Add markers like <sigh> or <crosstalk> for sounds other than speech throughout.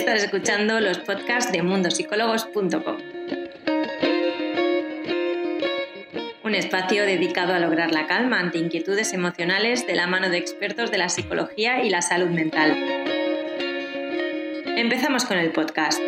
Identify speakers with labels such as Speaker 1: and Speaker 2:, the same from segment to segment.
Speaker 1: Estás escuchando los podcasts de mundosicólogos.com. Un espacio dedicado a lograr la calma ante inquietudes emocionales de la mano de expertos de la psicología y la salud mental. Empezamos con el podcast.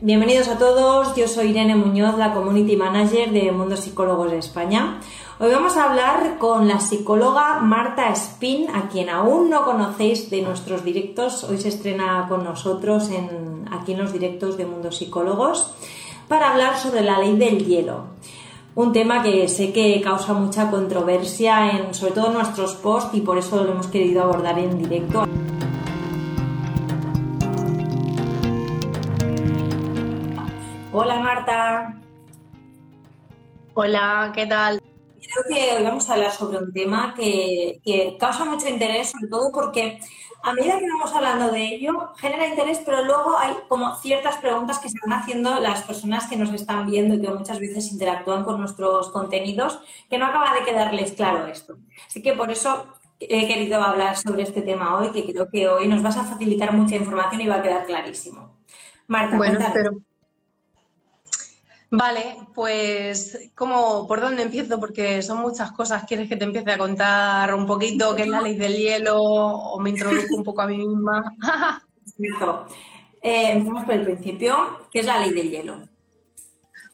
Speaker 1: Bienvenidos a todos, yo soy Irene Muñoz, la Community Manager de Mundo Psicólogos de España. Hoy vamos a hablar con la psicóloga Marta Spin, a quien aún no conocéis de nuestros directos. Hoy se estrena con nosotros en, aquí en los directos de Mundo Psicólogos para hablar sobre la ley del hielo. Un tema que sé que causa mucha controversia, en, sobre todo en nuestros posts, y por eso lo hemos querido abordar en directo. Hola Marta.
Speaker 2: Hola, ¿qué tal?
Speaker 1: Creo que hoy vamos a hablar sobre un tema que, causa mucho interés, sobre todo porque a medida que vamos hablando de ello, genera interés, pero luego hay como ciertas preguntas que se van haciendo las personas que nos están viendo y que muchas veces interactúan con nuestros contenidos, que no acaba de quedarles claro esto. Así que por eso he querido hablar sobre este tema hoy, que creo que hoy nos vas a facilitar mucha información y va a quedar clarísimo.
Speaker 2: Marta, bueno, pero Vale, pues ¿cómo, ¿por dónde empiezo? Porque son muchas cosas. ¿Quieres que te empiece a contar un poquito qué es la ley del hielo o me introduzco un poco a mí misma? <laughs>
Speaker 1: eh, empezamos por el principio. ¿Qué es la ley del hielo?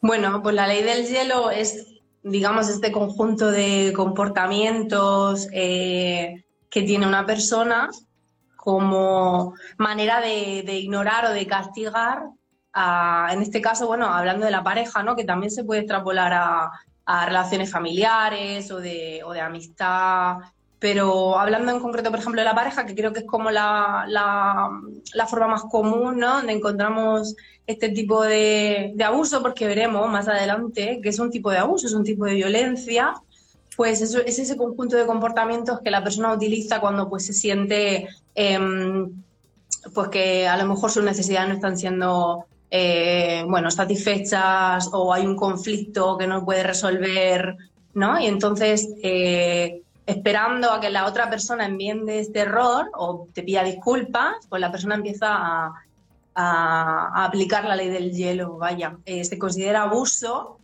Speaker 2: Bueno, pues la ley del hielo es, digamos, este conjunto de comportamientos eh, que tiene una persona como manera de, de ignorar o de castigar en este caso, bueno, hablando de la pareja, ¿no? Que también se puede extrapolar a, relaciones familiares o de, o de, amistad. Pero hablando en concreto, por ejemplo, de la pareja, que creo que es como la, la, forma más común, ¿no? Donde encontramos este tipo de, de, abuso, porque veremos más adelante que es un tipo de abuso, es un tipo de violencia, pues eso, es ese conjunto de comportamientos que la persona utiliza cuando pues se siente em, pues que a lo mejor sus necesidades no están siendo eh, bueno, satisfechas o hay un conflicto que no puede resolver, ¿no? Y entonces, eh, esperando a que la otra persona enmiende este error o te pida disculpas, pues la persona empieza a, aplicar la ley del hielo, vaya. Eh, se considera abuso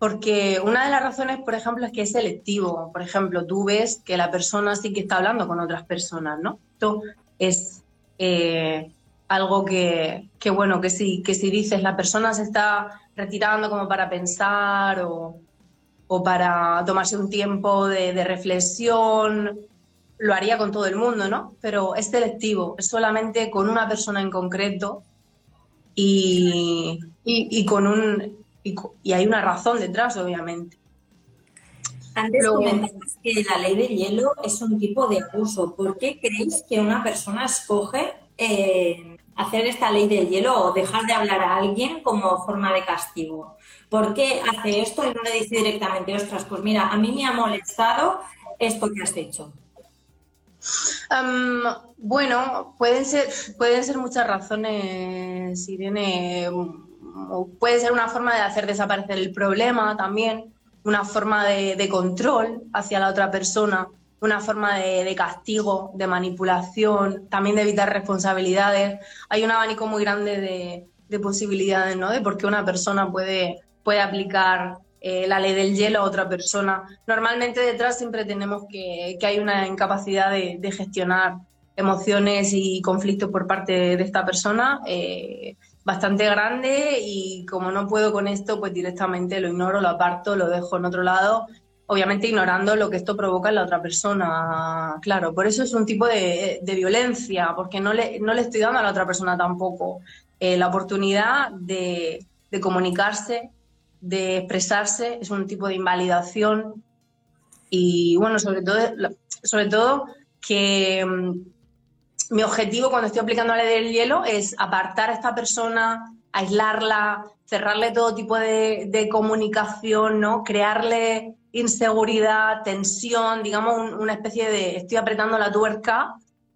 Speaker 2: porque una de las razones, por ejemplo, es que es selectivo. Por ejemplo, tú ves que la persona sí que está hablando con otras personas, ¿no? Esto es algo que, bueno, que si, que si dices la persona se está retirando como para pensar o, para tomarse un tiempo de, reflexión, lo haría con todo el mundo, ¿no? Pero es selectivo, es solamente con una persona en concreto y, con un... Y, hay una razón detrás, obviamente.
Speaker 1: Antes comentaste que la ley del hielo es un tipo de abuso. ¿Por qué creéis que una persona escoge eh, hacer esta ley del hielo o dejar de hablar a alguien como forma de castigo. ¿Por qué hace esto y no le dice directamente, ostras, pues mira, a mí me ha molestado esto que has hecho?
Speaker 2: bueno, pueden ser, pueden ser muchas razones, Irene. Puede ser una forma de hacer desaparecer el problema también, una forma de control hacia la otra persona una forma de, castigo, de manipulación, también de evitar responsabilidades. Hay un abanico muy grande de, posibilidades, ¿no? De por qué una persona puede, puede aplicar eh, la ley del hielo a otra persona. Normalmente detrás siempre tenemos que, que hay una incapacidad de, gestionar emociones y conflictos por parte de esta persona eh, bastante grande y como no puedo con esto, pues directamente lo ignoro, lo aparto, lo dejo en otro lado obviamente ignorando lo que esto provoca en la otra persona, claro. Por eso es un tipo de, violencia, porque no le, no le estoy dando a la otra persona tampoco eh, la oportunidad de, comunicarse, de expresarse, es un tipo de invalidación y bueno, sobre todo, sobre todo que mm, mi objetivo cuando estoy aplicando la ley del hielo es apartar a esta persona, aislarla, cerrarle todo tipo de, de comunicación, ¿no? Crearle inseguridad, tensión, digamos, una especie de estoy apretando la tuerca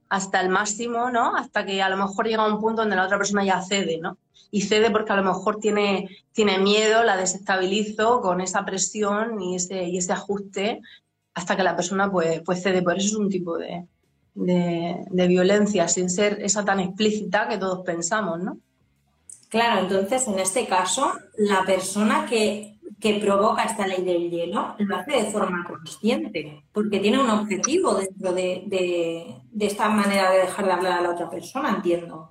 Speaker 2: hasta el máximo, ¿no? Hasta que a lo mejor llega un punto donde la otra persona ya cede, ¿no? Y cede porque a lo mejor tiene, tiene miedo, la desestabilizo con esa presión y ese, y ese ajuste hasta que la persona pues, pues cede. Por eso es un tipo de, de, violencia, sin ser esa tan explícita que todos pensamos, ¿no?
Speaker 1: Claro, entonces en este caso, la persona que, que, provoca esta ley del hielo lo hace de forma consciente, porque tiene un objetivo dentro de, de, esta manera de dejar de hablar a la otra persona, entiendo.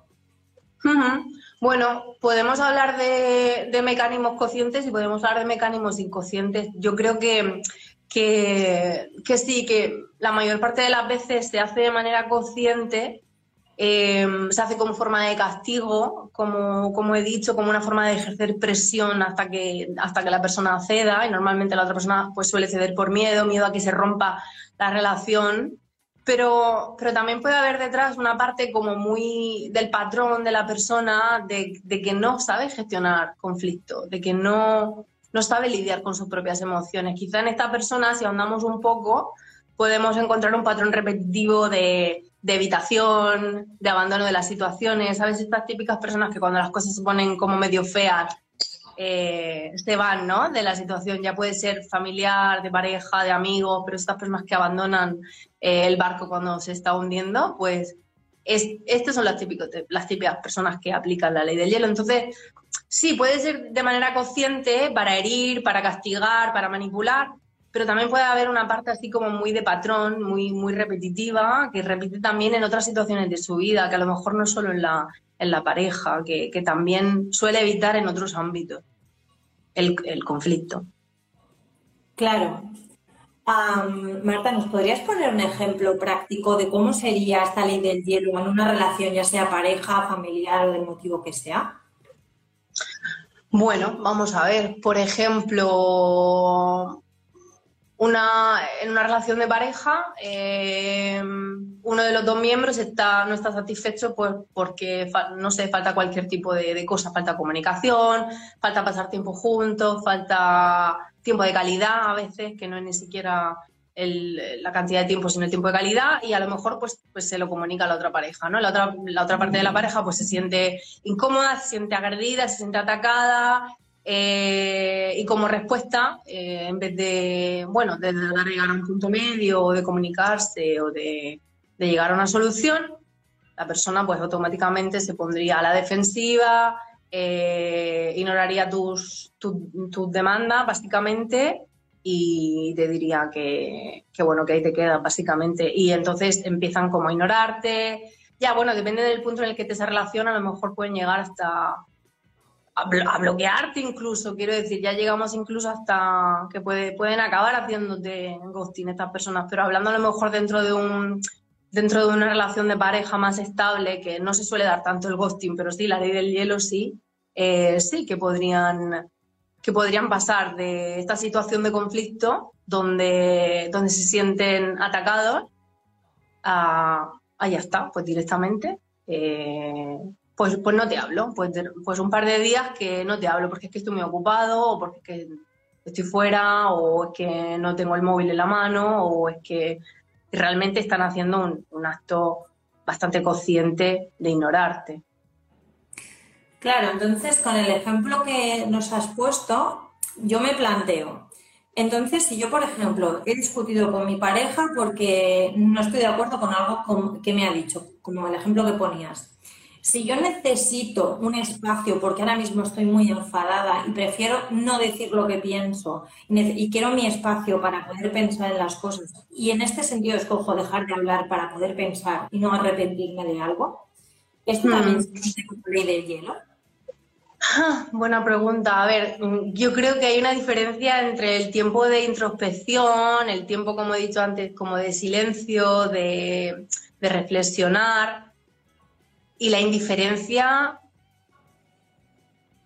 Speaker 2: Bueno, podemos hablar de, de, mecanismos conscientes y podemos hablar de mecanismos inconscientes. Yo creo que que, sí, que la mayor parte de las veces se hace de manera consciente, eh, se hace como forma de castigo, como, como, he dicho, como una forma de ejercer presión hasta que, hasta que la persona ceda, y normalmente la otra persona pues, suele ceder por miedo, miedo a que se rompa la relación. Pero, pero también puede haber detrás una parte como muy del patrón de la persona, de, de que no sabe gestionar conflicto, de que no, no sabe lidiar con sus propias emociones. Quizá en esta persona, si ahondamos un poco, podemos encontrar un patrón repetitivo de, evitación, de abandono de las situaciones. ¿Sabes? Estas típicas personas que cuando las cosas se ponen como medio feas, eh, se van, ¿no? De la situación. Ya puede ser familiar, de pareja, de amigos, pero estas personas que abandonan eh, el barco cuando se está hundiendo, pues es, estas son las, típicos, las típicas personas que aplican la ley del hielo. Entonces, Sí, puede ser de manera consciente para herir, para castigar, para manipular, pero también puede haber una parte así como muy de patrón, muy, muy repetitiva, que repite también en otras situaciones de su vida, que a lo mejor no solo en la, en la pareja, que, también suele evitar en otros ámbitos el, conflicto.
Speaker 1: Claro. Marta, ¿nos podrías poner un ejemplo práctico de cómo sería esta ley del hielo en una relación, ya sea pareja, familiar o del motivo que sea?
Speaker 2: Bueno, vamos a ver, por ejemplo, una, en una relación de pareja, eh, uno de los dos miembros está, no está satisfecho pues, porque, no sé, falta cualquier tipo de, de, cosa, falta comunicación, falta pasar tiempo juntos, falta tiempo de calidad a veces, que no es ni siquiera la cantidad de tiempo, sino el tiempo de calidad y a lo mejor pues, pues se lo comunica a la otra pareja, ¿no? La otra, la otra parte de la pareja pues se siente incómoda, se siente agredida, se siente atacada eh, y como respuesta, eh, en vez de, bueno, de llegar a un punto medio o de comunicarse o de, llegar a una solución, la persona pues automáticamente se pondría a la defensiva, eh, ignoraría tus, tus demandas básicamente y te diría que, bueno, que ahí te queda básicamente. Y entonces empiezan como a ignorarte. Ya, bueno, depende del punto en el que te se relaciona, a lo mejor pueden llegar hasta a, bloquearte incluso, quiero decir, ya llegamos incluso hasta que puede, pueden acabar haciéndote ghosting estas personas, pero hablando a lo mejor dentro de un dentro de una relación de pareja más estable, que no se suele dar tanto el ghosting, pero sí, la ley del hielo sí, eh, sí que podrían que podrían pasar de esta situación de conflicto donde, donde se sienten atacados a, ya está, pues directamente, eh, pues, pues no te hablo, pues, pues un par de días que no te hablo porque es que estoy muy ocupado o porque es que estoy fuera o es que no tengo el móvil en la mano o es que realmente están haciendo un, un acto bastante consciente de ignorarte.
Speaker 1: Claro, entonces con el ejemplo que nos has puesto, yo me planteo, entonces si yo, por ejemplo, he discutido con mi pareja porque no estoy de acuerdo con algo que me ha dicho, como el ejemplo que ponías, si yo necesito un espacio porque ahora mismo estoy muy enfadada y prefiero no decir lo que pienso y quiero mi espacio para poder pensar en las cosas y en este sentido escojo dejar de hablar para poder pensar y no arrepentirme de algo, ¿esto también mm. se ley del hielo?
Speaker 2: Ah, buena pregunta. A ver, yo creo que hay una diferencia entre el tiempo de introspección, el tiempo, como he dicho antes, como de silencio, de, reflexionar, y la indiferencia,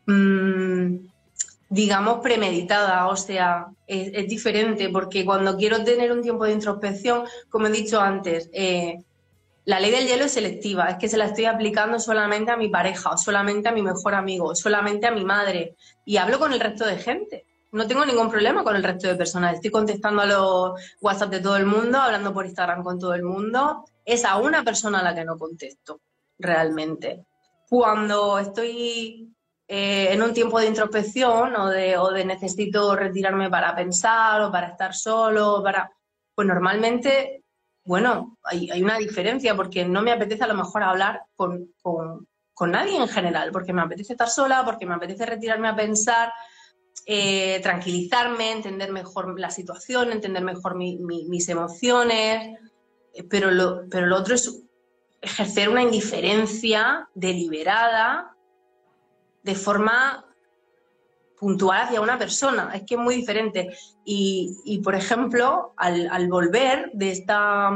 Speaker 2: mm, digamos, premeditada. O sea, es, diferente, porque cuando quiero tener un tiempo de introspección, como he dicho antes, eh, la ley del hielo es selectiva, es que se la estoy aplicando solamente a mi pareja, solamente a mi mejor amigo, solamente a mi madre. Y hablo con el resto de gente. No tengo ningún problema con el resto de personas. Estoy contestando a los WhatsApp de todo el mundo, hablando por Instagram con todo el mundo. Es a una persona a la que no contesto, realmente. Cuando estoy eh, en un tiempo de introspección o de, o de necesito retirarme para pensar o para estar solo, para pues normalmente, bueno, hay, una diferencia porque no me apetece a lo mejor hablar con, nadie en general, porque me apetece estar sola, porque me apetece retirarme a pensar, eh, tranquilizarme, entender mejor la situación, entender mejor mis emociones, eh, pero lo, pero lo otro es ejercer una indiferencia deliberada de forma puntual hacia una persona. Es que es muy diferente. Y, por ejemplo, al, volver de, esta,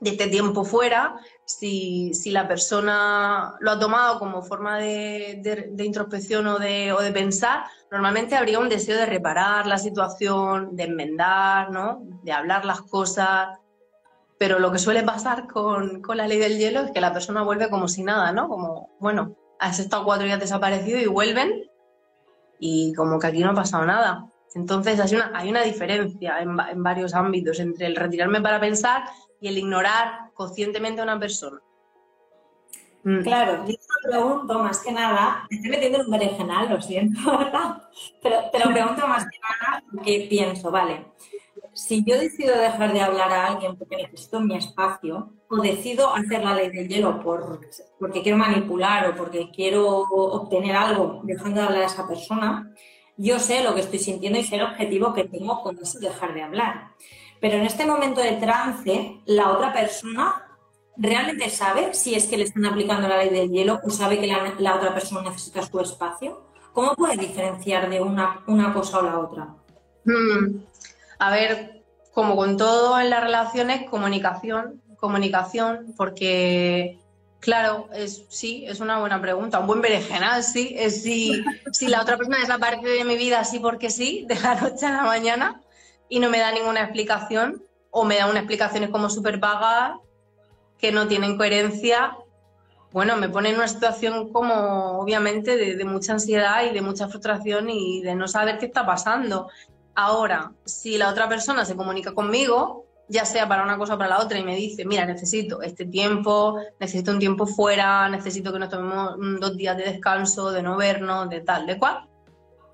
Speaker 2: de este tiempo fuera, si, la persona lo ha tomado como forma de, introspección o de, o de, pensar, normalmente habría un deseo de reparar la situación, de enmendar, ¿no? de hablar las cosas. Pero lo que suele pasar con, con la ley del hielo es que la persona vuelve como si nada, ¿no? Como, bueno, has estado cuatro días desaparecido y vuelven y como que aquí no ha pasado nada. Entonces hay una, hay una diferencia en, en varios ámbitos entre el retirarme para pensar y el ignorar conscientemente a una persona.
Speaker 1: Mm. Claro, yo te pregunto más que nada, me estoy metiendo en un berenjenal, lo siento, <laughs> Pero te lo pregunto más que nada porque pienso, vale, si yo decido dejar de hablar a alguien porque necesito mi espacio, o decido hacer la ley del hielo por, porque quiero manipular o porque quiero obtener algo dejando de hablar a esa persona, yo sé lo que estoy sintiendo y sé el objetivo que tengo con eso dejar de hablar. Pero en este momento de trance, la otra persona realmente sabe si es que le están aplicando la ley del hielo o sabe que la, otra persona necesita su espacio. ¿Cómo puede diferenciar de una, una cosa o la otra?
Speaker 2: Hmm. A ver, como con todo en las relaciones, comunicación, comunicación, porque Claro, es, sí, es una buena pregunta. Un buen berenjenal, sí. Es si, si la otra persona desaparece de mi vida así porque sí, de la noche a la mañana, y no me da ninguna explicación, o me da unas explicaciones como súper vagas, que no tienen coherencia, bueno, me pone en una situación como, obviamente, de, de mucha ansiedad y de mucha frustración y de no saber qué está pasando. Ahora, si la otra persona se comunica conmigo, ya sea para una cosa o para la otra, y me dice, mira, necesito este tiempo, necesito un tiempo fuera, necesito que nos tomemos dos días de descanso, de no vernos, de tal, de cual.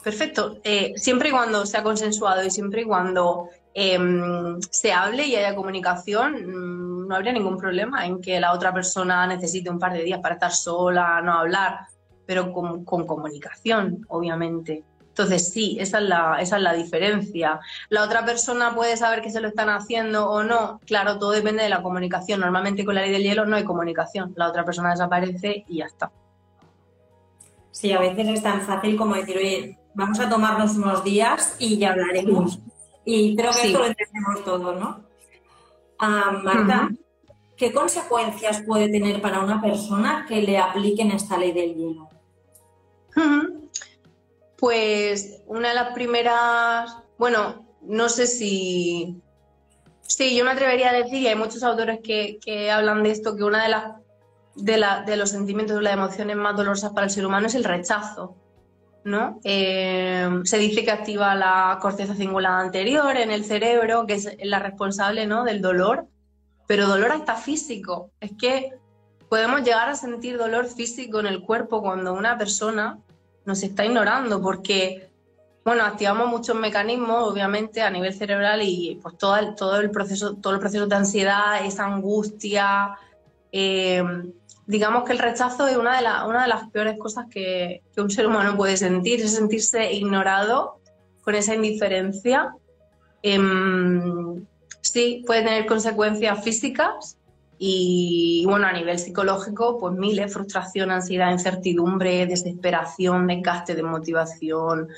Speaker 2: Perfecto. Eh, siempre y cuando sea consensuado y siempre y cuando em, se hable y haya comunicación, mm, no habría ningún problema en que la otra persona necesite un par de días para estar sola, no hablar, pero con comunicación, obviamente. Entonces, sí, esa es, la, esa es la diferencia. La otra persona puede saber que se lo están haciendo o no. Claro, todo depende de la comunicación. Normalmente con la ley del hielo no hay comunicación. La otra persona desaparece y ya está.
Speaker 1: Sí, a veces es tan fácil como decir, oye, vamos a tomarnos unos días y ya hablaremos. Y creo que esto lo entendemos todos, ¿no? Ah, Marta, ¿qué consecuencias puede tener para una persona que le apliquen esta ley del hielo?
Speaker 2: Pues una de las primeras, bueno, no sé si... Sí, yo me atrevería a decir, y hay muchos autores que, hablan de esto, que una de las de, de los sentimientos o las emociones más dolorosas para el ser humano es el rechazo. ¿no? Eh, se dice que activa la corteza cingulada anterior en el cerebro, que es la responsable ¿no? del dolor, pero dolor hasta físico. Es que podemos llegar a sentir dolor físico en el cuerpo cuando una persona nos está ignorando porque, bueno, activamos muchos mecanismos, obviamente, a nivel cerebral y pues todo el, todo el proceso, todo el proceso de ansiedad, esa angustia. Eh, digamos que el rechazo es una de, una de las peores cosas que, que, un ser humano puede sentir, es sentirse ignorado con esa indiferencia. Em, sí, puede tener consecuencias físicas, y bueno, a nivel psicológico, pues miles, frustración, ansiedad, incertidumbre, desesperación, desgaste, desmotivación.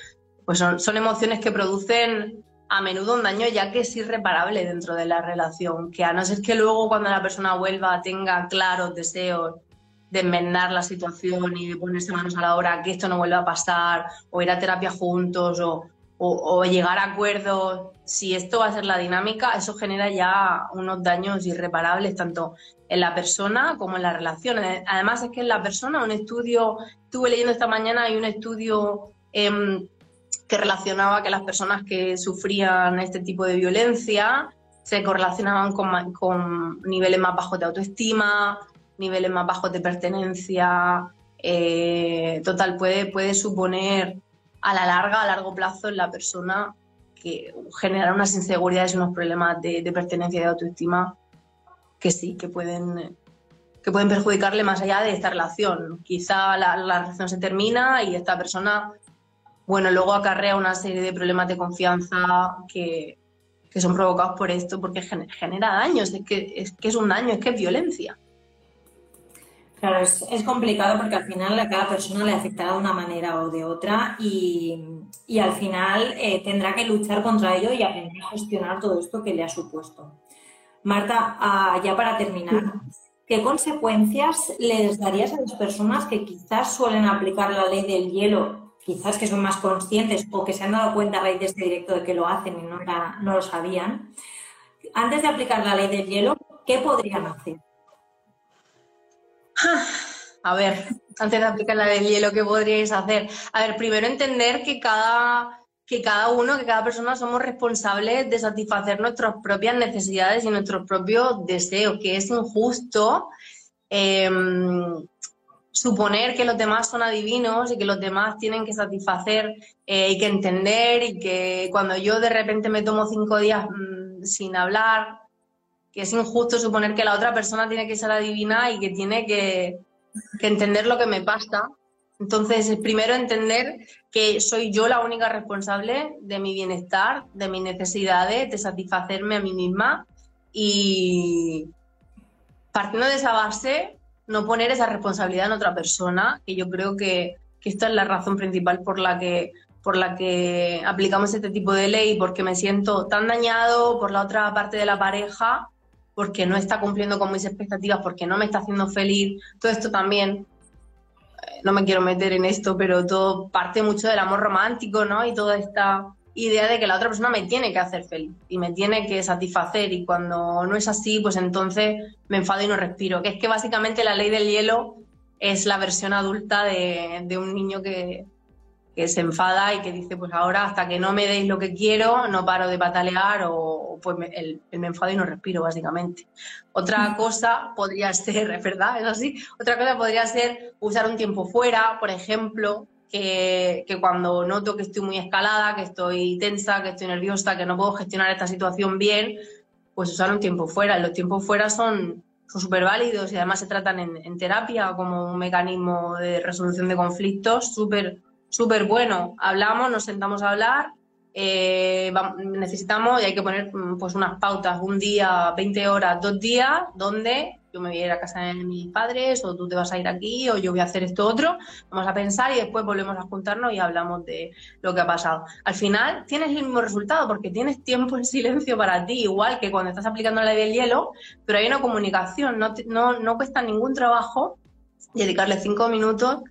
Speaker 2: Pues son, son emociones que producen a menudo un daño ya que es irreparable dentro de la relación, que a no ser que luego cuando la persona vuelva tenga claros deseos de enmendar la situación y de ponerse manos a la obra, que esto no vuelva a pasar, o ir a terapia juntos, o, o, llegar a acuerdos, si esto va a ser la dinámica, eso genera ya unos daños irreparables tanto en la persona como en la relación. Además es que en la persona, un estudio, estuve leyendo esta mañana, hay un estudio em, que relacionaba que las personas que sufrían este tipo de violencia se correlacionaban con, con niveles más bajos de autoestima, niveles más bajos de pertenencia. Eh, total, puede, puede suponer a la larga, a largo plazo en la persona que generar unas inseguridades y unos problemas de, pertenencia y de autoestima que sí, que pueden, que pueden perjudicarle más allá de esta relación. Quizá la, relación se termina y esta persona, bueno, luego acarrea una serie de problemas de confianza que, que son provocados por esto, porque genera daños, es que, es que es un daño, es que es violencia.
Speaker 1: Claro, es, complicado porque al final a cada persona le afectará de una manera o de otra y, al final eh, tendrá que luchar contra ello y aprender a gestionar todo esto que le ha supuesto. Marta, ah, ya para terminar, ¿qué consecuencias les darías a las personas que quizás suelen aplicar la ley del hielo, quizás que son más conscientes o que se han dado cuenta a raíz de este directo de que lo hacen y no, no lo sabían? Antes de aplicar la ley del hielo, ¿qué podrían hacer? <sighs>
Speaker 2: A ver, antes de aplicar la del hielo, ¿qué podríais hacer? A ver, primero entender que cada, que cada uno, que cada persona somos responsables de satisfacer nuestras propias necesidades y nuestros propios deseos, que es injusto em, suponer que los demás son adivinos y que los demás tienen que satisfacer eh, y que entender y que cuando yo de repente me tomo cinco días mm, sin hablar, que es injusto suponer que la otra persona tiene que ser adivina y que tiene que, entender lo que me pasa. Entonces, primero entender que soy yo la única responsable de mi bienestar, de mis necesidades, de satisfacerme a mí misma y partiendo de esa base, no poner esa responsabilidad en otra persona, que yo creo que, que esta es la razón principal por la que por la que aplicamos este tipo de ley, porque me siento tan dañado por la otra parte de la pareja porque no está cumpliendo con mis expectativas, porque no me está haciendo feliz. Todo esto también, eh, no me quiero meter en esto, pero todo parte mucho del amor romántico, ¿no? Y toda esta idea de que la otra persona me tiene que hacer feliz y me tiene que satisfacer y cuando no es así, pues entonces me enfado y no respiro. Que es que básicamente la ley del hielo es la versión adulta de, de un niño que, que se enfada y que dice, pues ahora hasta que no me deis lo que quiero, no paro de patalear o pues me, el, me enfado y no respiro, básicamente. Otra mm. cosa podría ser, ¿es <laughs> verdad? Es así. Otra cosa podría ser usar un tiempo fuera, por ejemplo, que, que, cuando noto que estoy muy escalada, que estoy tensa, que estoy nerviosa, que no puedo gestionar esta situación bien, pues usar un tiempo fuera. Los tiempos fuera son súper válidos y además se tratan en, en terapia como un mecanismo de resolución de conflictos súper súper bueno. Hablamos, nos sentamos a hablar, eh, necesitamos y hay que poner mm, pues unas pautas, un día, 20 horas, dos días, donde yo me voy a ir a casa de mis padres o tú te vas a ir aquí o yo voy a hacer esto otro, vamos a pensar y después volvemos a juntarnos y hablamos de lo que ha pasado. Al final tienes el mismo resultado porque tienes tiempo en silencio para ti, igual que cuando estás aplicando la ley del hielo, pero hay una comunicación, no, no, no cuesta ningún trabajo dedicarle cinco minutos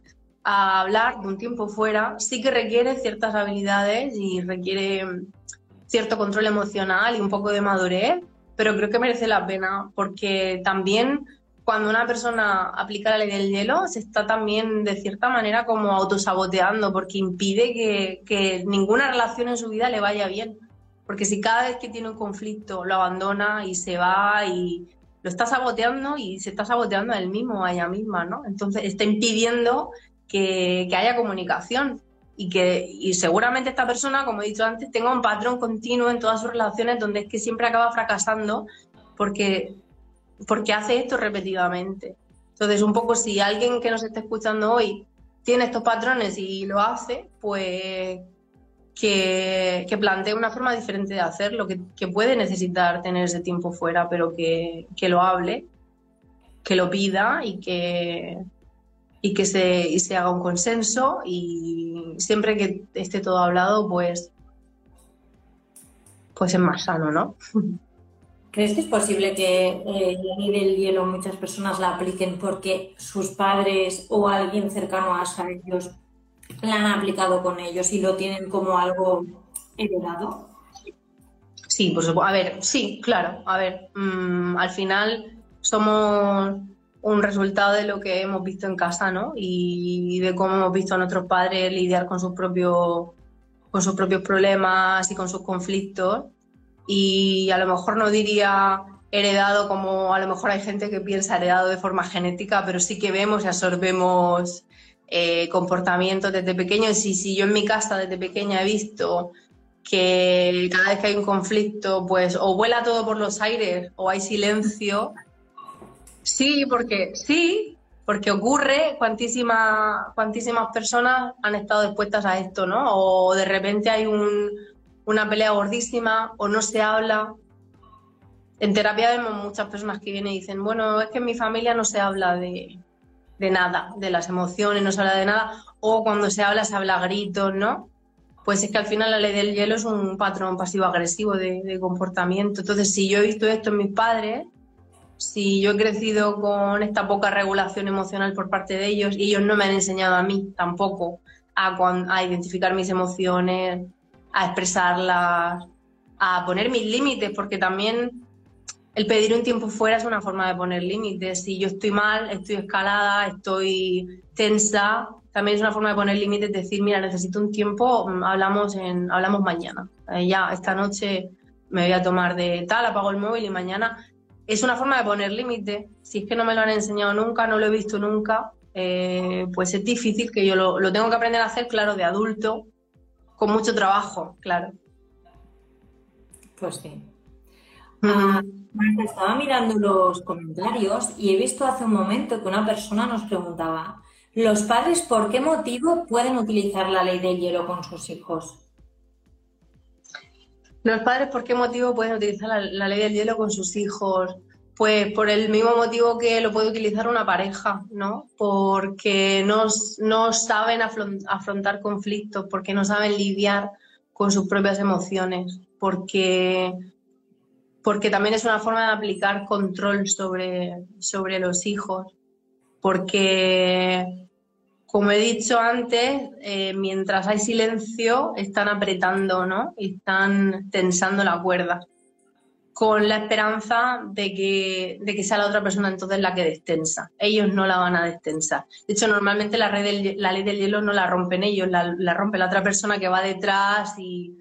Speaker 2: a hablar de un tiempo fuera sí que requiere ciertas habilidades y requiere cierto control emocional y un poco de madurez, pero creo que merece la pena porque también cuando una persona aplica la ley del hielo se está también de cierta manera como autosaboteando porque impide que, que ninguna relación en su vida le vaya bien. Porque si cada vez que tiene un conflicto lo abandona y se va y lo está saboteando y se está saboteando a él mismo, a ella misma, ¿no? Entonces está impidiendo que, haya comunicación y que y seguramente esta persona, como he dicho antes, tenga un patrón continuo en todas sus relaciones donde es que siempre acaba fracasando porque, porque hace esto repetidamente. Entonces, un poco si alguien que nos esté escuchando hoy tiene estos patrones y lo hace, pues que, que plantee una forma diferente de hacerlo, que, que, puede necesitar tener ese tiempo fuera, pero que, que lo hable, que lo pida y que, y que se, y se haga un consenso y siempre que esté todo hablado, pues, pues es más sano, ¿no?
Speaker 1: ¿Crees que es posible que eh, la ley del hielo muchas personas la apliquen porque sus padres o alguien cercano a ellos la han aplicado con ellos y lo tienen como algo heredado?
Speaker 2: Sí, pues a ver, sí, claro. A ver, mm, al final somos un resultado de lo que hemos visto en casa, ¿no? Y de cómo hemos visto a nuestros padres lidiar con sus propios, con sus propios problemas y con sus conflictos. Y a lo mejor no diría heredado como a lo mejor hay gente que piensa heredado de forma genética, pero sí que vemos y absorbemos eh, comportamientos desde pequeños. Y si yo en mi casa desde pequeña he visto que cada vez que hay un conflicto, pues o vuela todo por los aires o hay silencio. Sí, porque sí, porque ocurre, cuantísimas, cuantísimas personas han estado dispuestas a esto, ¿no? O de repente hay una pelea gordísima o no se habla. En terapia vemos muchas personas que vienen y dicen, bueno, es que en mi familia no se habla de, nada, de las emociones, no se habla de nada, o cuando se habla se habla a gritos, ¿no? Pues es que al final la ley del hielo es un patrón pasivo-agresivo de, de comportamiento. Entonces, si yo he visto esto en mis padres, si yo he crecido con esta poca regulación emocional por parte de ellos y ellos no me han enseñado a mí tampoco a, a identificar mis emociones, a expresarlas, a poner mis límites, porque también el pedir un tiempo fuera es una forma de poner límites. Si yo estoy mal, estoy escalada, estoy tensa, también es una forma de poner límites, decir, mira, necesito un tiempo, mm, hablamos, en, hablamos mañana. Eh, ya, esta noche me voy a tomar de tal, apago el móvil y mañana es una forma de poner límite. Si es que no me lo han enseñado nunca, no lo he visto nunca, eh, pues es difícil que yo lo, tengo que aprender a hacer, claro, de adulto, con mucho trabajo, claro.
Speaker 1: Pues sí. Ah, estaba mirando los comentarios y he visto hace un momento que una persona nos preguntaba, ¿los padres por qué motivo pueden utilizar la ley del hielo con sus hijos?
Speaker 2: Los padres, ¿por qué motivo pueden utilizar la, ley del hielo con sus hijos? Pues por el mismo motivo que lo puede utilizar una pareja, ¿no? Porque no, no saben afrontar conflictos, porque no saben lidiar con sus propias emociones, porque, porque también es una forma de aplicar control sobre, sobre los hijos, porque como he dicho antes, eh, mientras hay silencio, están apretando, ¿no? Y están tensando la cuerda, con la esperanza de que, de que sea la otra persona entonces la que destensa. Ellos no la van a destensar. De hecho, normalmente la, la ley del hielo no la rompen ellos, la, rompe la otra persona que va detrás y,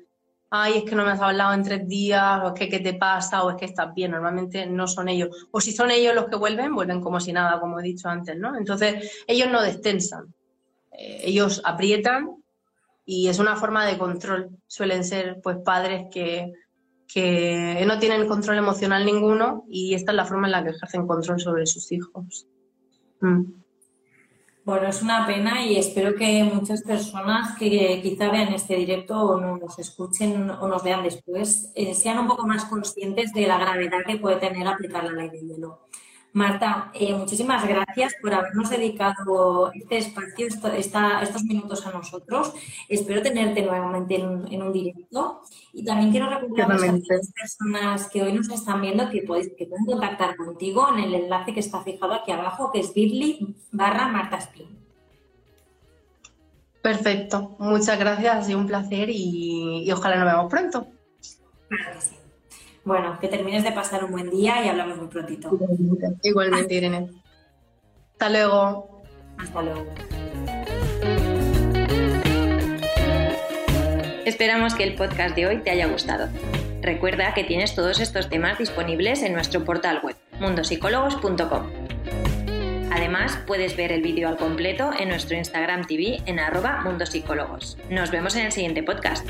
Speaker 2: ay, es que no me has hablado en tres días, o es que qué te pasa, o es que estás bien. Normalmente no son ellos. O si son ellos los que vuelven, vuelven como si nada, como he dicho antes, ¿no? Entonces, ellos no destensan. Ellos aprietan y es una forma de control. Suelen ser pues padres que, que no tienen control emocional ninguno y esta es la forma en la que ejercen control sobre sus hijos.
Speaker 1: Mm. Bueno, es una pena y espero que muchas personas que quizá vean este directo o nos escuchen o nos vean después eh, sean un poco más conscientes de la gravedad que puede tener aplicar la ley del hielo. Marta, eh, muchísimas gracias por habernos dedicado este espacio, estos minutos a nosotros. Espero tenerte nuevamente en, un directo. Y también quiero recordar a las personas que hoy nos están viendo que, podéis, que pueden contactar contigo en el enlace que está fijado aquí abajo, que es bit.ly barra Marta
Speaker 2: Perfecto. Muchas gracias, ha sido un placer y, y ojalá nos veamos pronto.
Speaker 1: Claro que sí. Bueno, que termines de pasar un buen día y hablamos muy prontito.
Speaker 2: Igualmente, Irene. Hasta luego.
Speaker 1: Hasta luego.
Speaker 3: Esperamos que el podcast de hoy te haya gustado. Recuerda que tienes todos estos temas disponibles en nuestro portal web, mundosicólogos.com. Además, puedes ver el vídeo al completo en nuestro Instagram TV en arroba mundosicólogos. Nos vemos en el siguiente podcast.